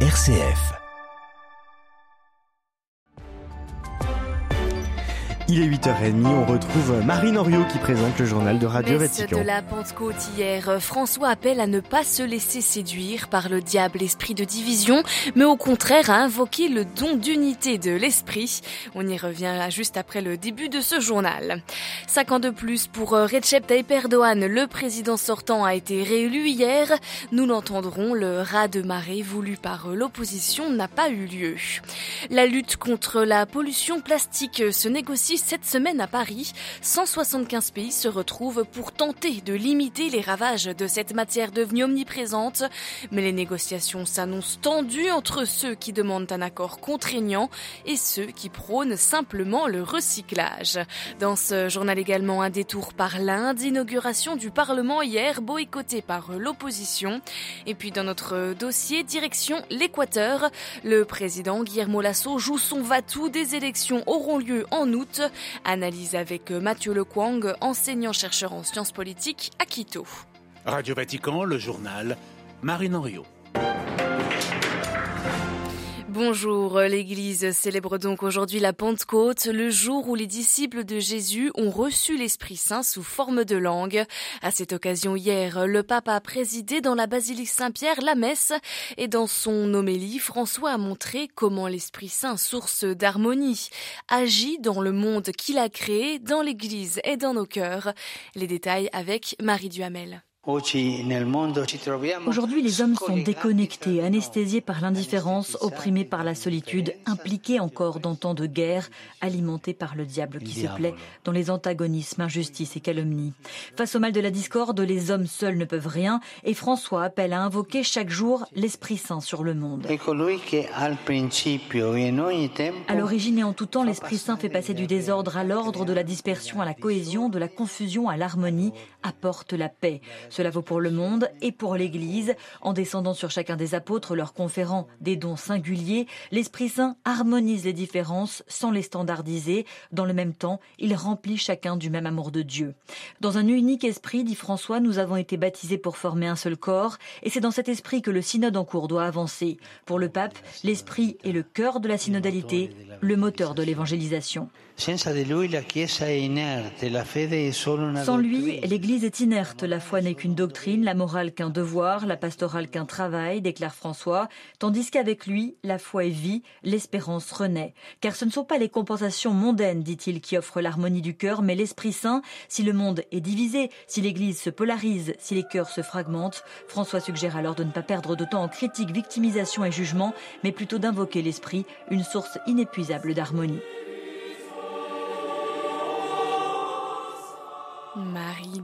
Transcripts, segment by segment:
RCF. Il est 8h30, on retrouve Marine Oriot qui présente le journal de Radio Vatican. de la Pentecôte hier, François appelle à ne pas se laisser séduire par le diable esprit de division, mais au contraire à invoquer le don d'unité de l'esprit. On y revient juste après le début de ce journal. Cinq ans de plus pour Recep Tayyip Erdogan, le président sortant a été réélu hier. Nous l'entendrons, le raz de marée voulu par l'opposition n'a pas eu lieu. La lutte contre la pollution plastique se négocie cette semaine à Paris. 175 pays se retrouvent pour tenter de limiter les ravages de cette matière devenue omniprésente. Mais les négociations s'annoncent tendues entre ceux qui demandent un accord contraignant et ceux qui prônent simplement le recyclage. Dans ce journal également un détour par l'Inde, inauguration du Parlement hier boycottée par l'opposition. Et puis dans notre dossier, direction l'Équateur. Le président Guillermo Lasso joue son va-tout. Des élections auront lieu en août. Analyse avec Mathieu Lequang, enseignant-chercheur en sciences politiques à Quito. Radio Vatican, le journal, Marine Henriot. Bonjour, l'Église célèbre donc aujourd'hui la Pentecôte, le jour où les disciples de Jésus ont reçu l'Esprit Saint sous forme de langue. À cette occasion hier, le pape a présidé dans la basilique Saint-Pierre la messe et dans son homélie, François a montré comment l'Esprit Saint, source d'harmonie, agit dans le monde qu'il a créé, dans l'Église et dans nos cœurs. Les détails avec Marie Duhamel. Aujourd'hui, les hommes sont déconnectés, anesthésiés par l'indifférence, opprimés par la solitude, impliqués encore dans tant de guerres, alimentés par le diable qui se plaît dans les antagonismes, injustices et calomnies. Face au mal de la discorde, les hommes seuls ne peuvent rien et François appelle à invoquer chaque jour l'Esprit Saint sur le monde. À l'origine et en tout temps, l'Esprit Saint fait passer du désordre à l'ordre, de la dispersion à la cohésion, de la confusion à l'harmonie, apporte la paix. Cela vaut pour le monde et pour l'Église. En descendant sur chacun des apôtres, leur conférant des dons singuliers, l'Esprit Saint harmonise les différences sans les standardiser. Dans le même temps, il remplit chacun du même amour de Dieu. Dans un unique esprit, dit François, nous avons été baptisés pour former un seul corps, et c'est dans cet esprit que le synode en cours doit avancer. Pour le pape, l'esprit est le cœur de la synodalité, le moteur de l'évangélisation. Sans lui, l'Église est inerte. La foi n'est qu'une doctrine, la morale qu'un devoir, la pastorale qu'un travail, déclare François, tandis qu'avec lui, la foi est vie, l'espérance renaît. Car ce ne sont pas les compensations mondaines, dit-il, qui offrent l'harmonie du cœur, mais l'Esprit Saint. Si le monde est divisé, si l'Église se polarise, si les cœurs se fragmentent, François suggère alors de ne pas perdre de temps en critique, victimisation et jugement, mais plutôt d'invoquer l'Esprit, une source inépuisable d'harmonie.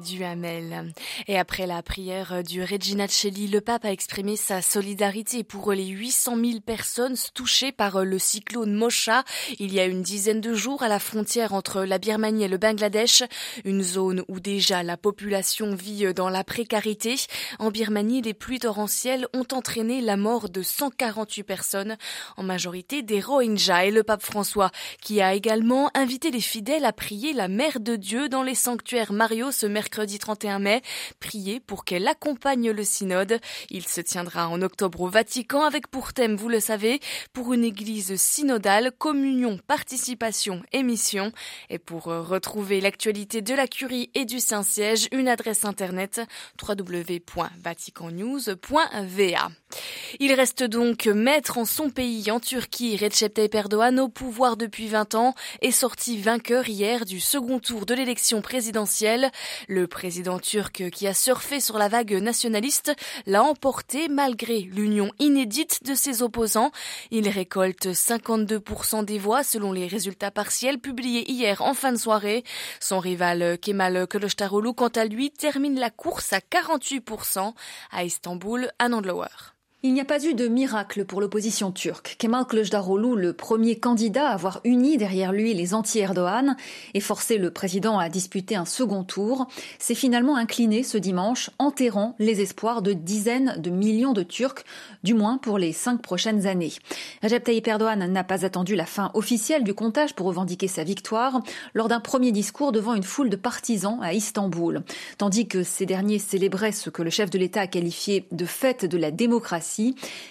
Duhamel. Et après la prière du Regina Celli, le pape a exprimé sa solidarité pour les 800 000 personnes touchées par le cyclone Mosha il y a une dizaine de jours à la frontière entre la Birmanie et le Bangladesh, une zone où déjà la population vit dans la précarité. En Birmanie, les pluies torrentielles ont entraîné la mort de 148 personnes, en majorité des Rohingyas. Et le pape François, qui a également invité les fidèles à prier la Mère de Dieu dans les sanctuaires Mario ce mercredi 31 mai. Priez pour qu'elle accompagne le synode. Il se tiendra en octobre au Vatican avec pour thème, vous le savez, pour une église synodale, communion, participation et. Et pour retrouver l'actualité de la curie et du Saint-Siège, une adresse internet www.vaticannews.va. Il reste donc maître en son pays, en Turquie. Recep Tayyip Erdogan, au pouvoir depuis 20 ans, est sorti vainqueur hier du second tour de l'élection présidentielle. Le président turc qui a surfé sur la vague nationaliste l'a emporté malgré l'union inédite de ses opposants. Il récolte 52% des voix selon les résultats partiels publiés hier en fin de soirée. Son rival Kemal Kılıçdaroğlu, quant à lui, termine la course à 48% à Istanbul, à Nandlower. Il n'y a pas eu de miracle pour l'opposition turque. Kemal Kılıçdaroğlu, le premier candidat à avoir uni derrière lui les anti-Erdogan et forcé le président à disputer un second tour, s'est finalement incliné ce dimanche, enterrant les espoirs de dizaines de millions de Turcs, du moins pour les cinq prochaines années. Recep Tayyip Erdogan n'a pas attendu la fin officielle du comptage pour revendiquer sa victoire lors d'un premier discours devant une foule de partisans à Istanbul. Tandis que ces derniers célébraient ce que le chef de l'État a qualifié de fête de la démocratie,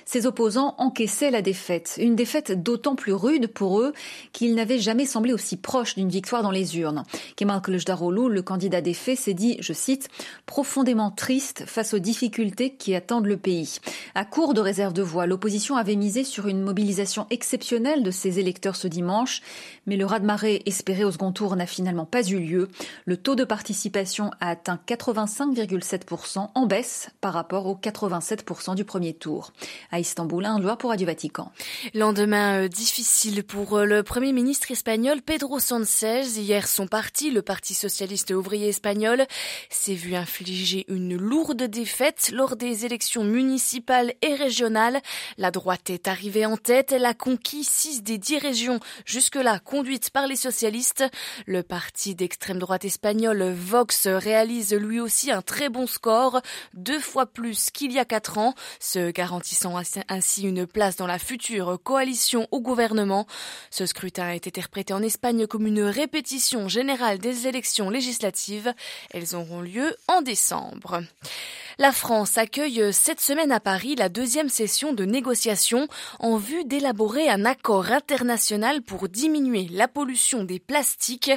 Ses opposants encaissaient la défaite. Une défaite d'autant plus rude pour eux qu'ils n'avaient jamais semblé aussi proches d'une victoire dans les urnes. Kemal Kılıçdaroğlu, le candidat des faits, s'est dit, je cite, profondément triste face aux difficultés qui attendent le pays. À court de réserve de voix, l'opposition avait misé sur une mobilisation exceptionnelle de ses électeurs ce dimanche, mais le raz-de-marée espéré au second tour n'a finalement pas eu lieu. Le taux de participation a atteint 85,7% en baisse par rapport aux 87% du premier tour. À Istanbul, un loi pour Radio Vatican. Lendemain euh, difficile pour euh, le Premier ministre espagnol Pedro Sánchez. Hier, son parti, le Parti socialiste ouvrier espagnol, s'est vu infliger une lourde défaite lors des élections municipales et régionales. La droite est arrivée en tête. Elle a conquis six des dix régions jusque-là conduites par les socialistes. Le parti d'extrême droite espagnol Vox réalise lui aussi un très bon score, deux fois plus qu'il y a quatre ans, se garantissant ainsi une place dans la future coalition au gouvernement. Ce scrutin été interprété en Espagne comme une répétition générale des élections législatives. Elles auront lieu en décembre. La France accueille cette semaine à Paris la deuxième session de négociation en vue d'élaborer un accord international pour diminuer la pollution des plastiques.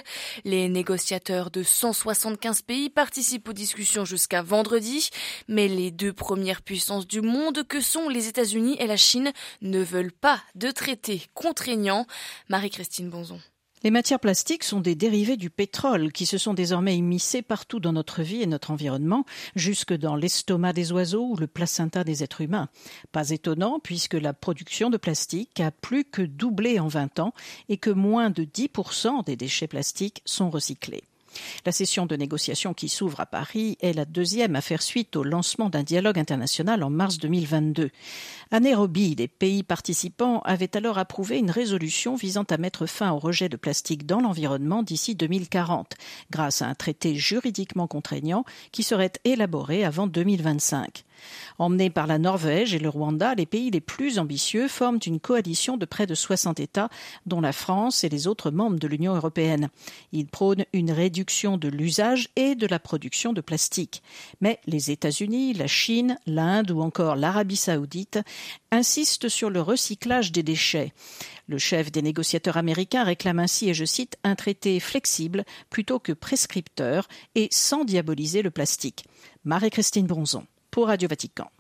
Les négociateurs de 175 pays participent aux discussions jusqu'à vendredi, mais les deux premières puissances du monde que sont les États-Unis et la Chine ne veulent pas de traité contraignant. Marie-Christine Bonzon. Les matières plastiques sont des dérivés du pétrole qui se sont désormais immiscés partout dans notre vie et notre environnement, jusque dans l'estomac des oiseaux ou le placenta des êtres humains. Pas étonnant puisque la production de plastique a plus que doublé en 20 ans et que moins de 10% des déchets plastiques sont recyclés. La session de négociation qui s'ouvre à Paris est la deuxième à faire suite au lancement d'un dialogue international en mars 2022. À Nairobi, les pays participants avaient alors approuvé une résolution visant à mettre fin au rejet de plastique dans l'environnement d'ici 2040, grâce à un traité juridiquement contraignant qui serait élaboré avant 2025. Emmenés par la Norvège et le Rwanda, les pays les plus ambitieux forment une coalition de près de 60 États, dont la France et les autres membres de l'Union européenne. Ils prônent une réduction de l'usage et de la production de plastique. Mais les États-Unis, la Chine, l'Inde ou encore l'Arabie saoudite insistent sur le recyclage des déchets. Le chef des négociateurs américains réclame ainsi, et je cite, un traité flexible plutôt que prescripteur et sans diaboliser le plastique. Marie-Christine Bronzon pour Radio Vatican.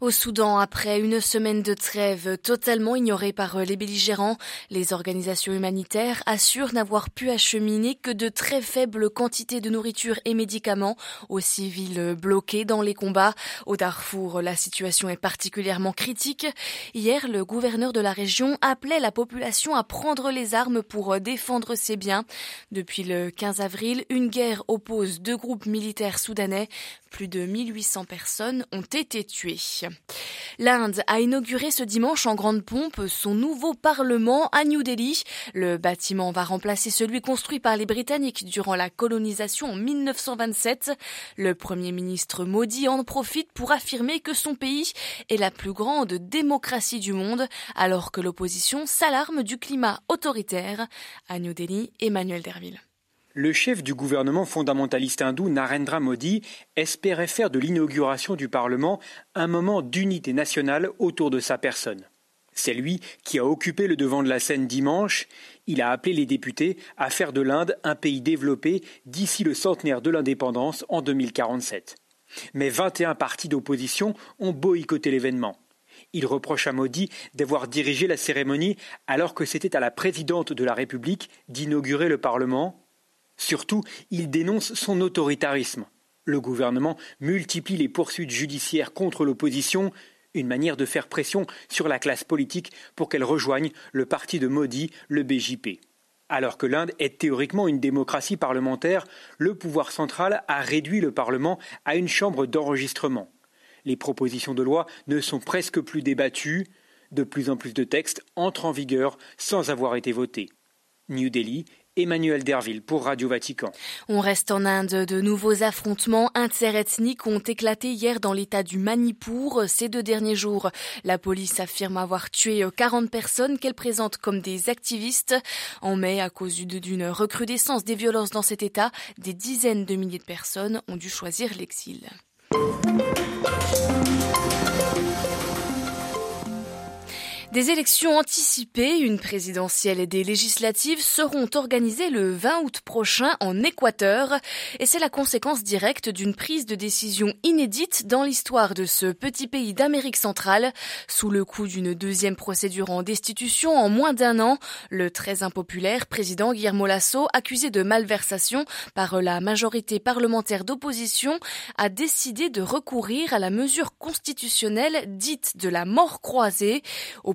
Au Soudan, après une semaine de trêve totalement ignorée par les belligérants, les organisations humanitaires assurent n'avoir pu acheminer que de très faibles quantités de nourriture et médicaments aux civils bloqués dans les combats. Au Darfour, la situation est particulièrement critique. Hier, le gouverneur de la région appelait la population à prendre les armes pour défendre ses biens. Depuis le 15 avril, une guerre oppose deux groupes militaires soudanais. Plus de 1800 personnes ont été tuées. L'Inde a inauguré ce dimanche en grande pompe son nouveau parlement à New Delhi. Le bâtiment va remplacer celui construit par les Britanniques durant la colonisation en 1927. Le Premier ministre Modi en profite pour affirmer que son pays est la plus grande démocratie du monde, alors que l'opposition s'alarme du climat autoritaire. À New Delhi, Emmanuel Derville. Le chef du gouvernement fondamentaliste hindou Narendra Modi espérait faire de l'inauguration du Parlement un moment d'unité nationale autour de sa personne. C'est lui qui a occupé le devant de la scène dimanche. Il a appelé les députés à faire de l'Inde un pays développé d'ici le centenaire de l'indépendance en 2047. Mais 21 partis d'opposition ont boycotté l'événement. Il reproche à Modi d'avoir dirigé la cérémonie alors que c'était à la présidente de la République d'inaugurer le Parlement Surtout, il dénonce son autoritarisme. Le gouvernement multiplie les poursuites judiciaires contre l'opposition, une manière de faire pression sur la classe politique pour qu'elle rejoigne le parti de Modi, le BJP. Alors que l'Inde est théoriquement une démocratie parlementaire, le pouvoir central a réduit le Parlement à une chambre d'enregistrement. Les propositions de loi ne sont presque plus débattues, de plus en plus de textes entrent en vigueur sans avoir été votés. New Delhi Emmanuel Derville pour Radio Vatican. On reste en Inde. De nouveaux affrontements interethniques ont éclaté hier dans l'état du Manipur. Ces deux derniers jours, la police affirme avoir tué 40 personnes qu'elle présente comme des activistes. En mai, à cause d'une recrudescence des violences dans cet état, des dizaines de milliers de personnes ont dû choisir l'exil. Des élections anticipées, une présidentielle et des législatives seront organisées le 20 août prochain en Équateur et c'est la conséquence directe d'une prise de décision inédite dans l'histoire de ce petit pays d'Amérique centrale. Sous le coup d'une deuxième procédure en destitution en moins d'un an, le très impopulaire président Guillermo Lasso, accusé de malversation par la majorité parlementaire d'opposition, a décidé de recourir à la mesure constitutionnelle dite de la mort croisée.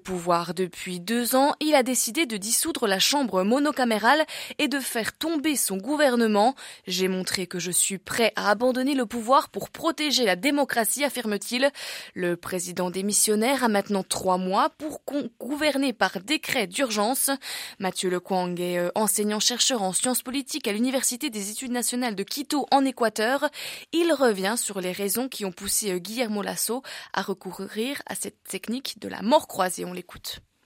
Pouvoir depuis deux ans, il a décidé de dissoudre la Chambre monocamérale et de faire tomber son gouvernement. J'ai montré que je suis prêt à abandonner le pouvoir pour protéger la démocratie, affirme-t-il. Le président démissionnaire a maintenant trois mois pour gouverner par décret d'urgence. Mathieu Lequang est euh, enseignant-chercheur en sciences politiques à l'Université des études nationales de Quito en Équateur. Il revient sur les raisons qui ont poussé euh, Guillermo Lasso à recourir à cette technique de la mort croisée.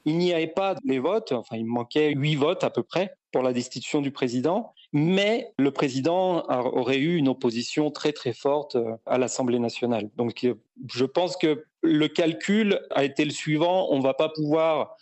Il n'y avait pas les votes, enfin il manquait huit votes à peu près pour la destitution du président, mais le président aurait eu une opposition très très forte euh, à l'Assemblée nationale. Donc euh, je pense que le calcul a été le suivant, on ne va pas pouvoir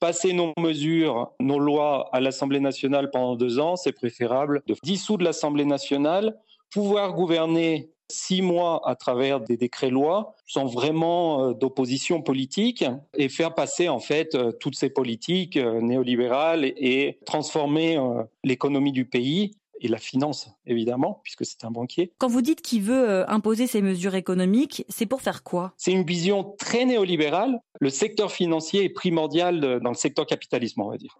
passer nos mesures, nos lois à l'Assemblée nationale pendant deux ans, c'est préférable de dissoudre l'Assemblée nationale, pouvoir gouverner six mois à travers des décrets-lois sans vraiment euh, d'opposition politique et faire passer en fait euh, toutes ces politiques euh, néolibérales et transformer l'économie du pays et la finance, évidemment, puisque c'est un banquier. Quand vous dites qu'il veut imposer ces mesures économiques, c'est pour faire quoi? C'est une vision très néolibérale. Le secteur financier est primordial dans le secteur capitalisme, on va dire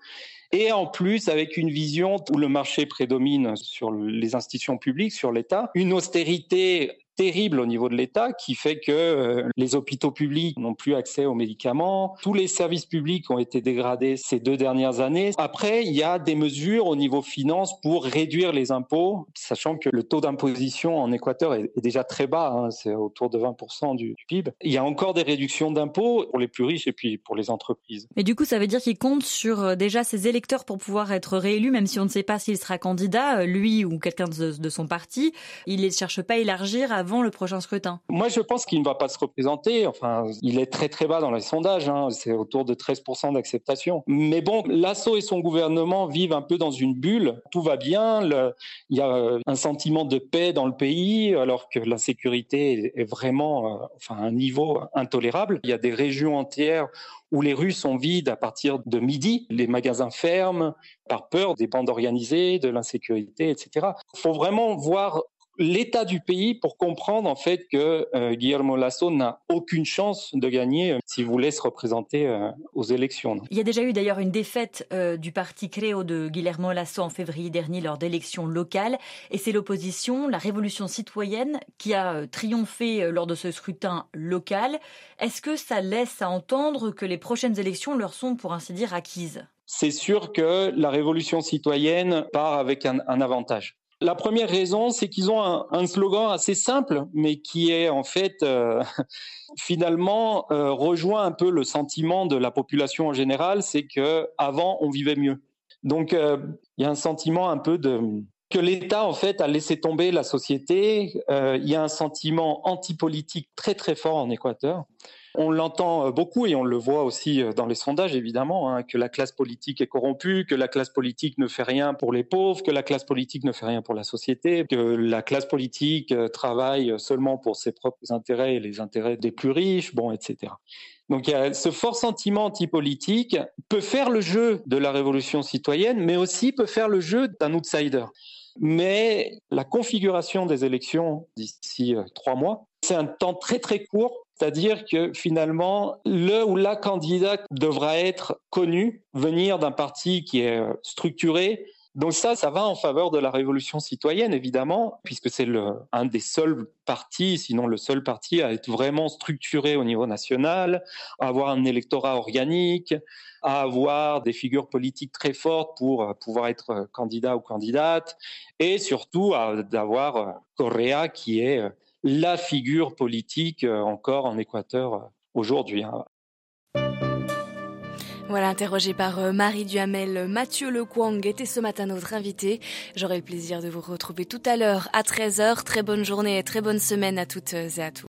et en plus avec une vision où le marché prédomine sur les institutions publiques, sur l'État, une austérité terrible au niveau de l'État qui fait que euh, les hôpitaux publics n'ont plus accès aux médicaments, tous les services publics ont été dégradés ces deux dernières années. Après, il y a des mesures au niveau finance pour réduire les impôts, sachant que le taux d'imposition en Équateur est, déjà très bas, hein, c'est autour de 20% du, PIB. Il y a encore des réductions d'impôts pour les plus riches et puis pour les entreprises. Mais du coup, ça veut dire qu'il compte sur euh, déjà ses électeurs pour pouvoir être réélu, même si on ne sait pas s'il sera candidat, euh, lui ou quelqu'un de, son parti. Il ne cherche pas à élargir avant le prochain scrutin Moi, je pense qu'il ne va pas se représenter. Enfin, il est très très bas dans les sondages. Hein. C'est autour de 13% d'acceptation. Mais bon, l'assaut et son gouvernement vivent un peu dans une bulle. Tout va bien. Il y a euh, un sentiment de paix dans le pays, alors que l'insécurité est vraiment, euh, enfin, à un niveau intolérable. Il y a des régions entières où les rues sont vides à partir de midi, les magasins ferment par peur des bandes organisées, de l'insécurité, etc. Il faut vraiment voir l'état du pays pour comprendre en fait que euh, Guillermo Lasso n'a aucune chance de gagner euh, s'il voulait se représenter euh, aux élections. Il y a déjà eu d'ailleurs une défaite du parti Créo de Guillermo Lasso en février dernier lors d'élections locales et c'est l'opposition, la révolution citoyenne qui a triomphé lors de ce scrutin local. Est-ce que ça laisse à entendre que les prochaines élections leur sont pour ainsi dire acquises? C'est sûr que la révolution citoyenne part avec un, un avantage. La première raison, c'est qu'ils ont un, slogan assez simple, mais qui est en fait euh, finalement euh, rejoint un peu le sentiment de la population en général, c'est que avant on vivait mieux. Donc euh, il y a un sentiment un peu de que l'État en fait a laissé tomber la société. il y a un sentiment antipolitique très très fort en Équateur. On l'entend euh, beaucoup et on le voit aussi euh, dans les sondages, évidemment, hein, que la classe politique est corrompue, que la classe politique ne fait rien pour les pauvres, que la classe politique ne fait rien pour la société, que la classe politique euh, travaille seulement pour ses propres intérêts et les intérêts des plus riches, bon, etc. Donc il y a ce fort sentiment antipolitique peut faire le jeu de la révolution citoyenne, mais aussi peut faire le jeu d'un outsider. Mais la configuration des élections d'ici trois mois, c'est un temps très très court c'est-à-dire que finalement, le ou la candidate devra être connu, venir d'un parti qui est euh, structuré. Donc ça, ça va en faveur de la révolution citoyenne, évidemment, puisque c'est un des seuls partis, sinon le seul parti, à être vraiment structuré au niveau national, à avoir un électorat organique, à avoir des figures politiques très fortes pour euh, pouvoir être euh, candidat ou candidate, et surtout d'avoir Correa qui est la figure politique euh, encore en Équateur euh, aujourd'hui. Hein. Voilà, interrogé par euh, Marie Duhamel, Mathieu Lequang était ce matin notre invité. J'aurai le plaisir de vous retrouver tout à l'heure à 13h. Très bonne journée et très bonne semaine à toutes et à tous.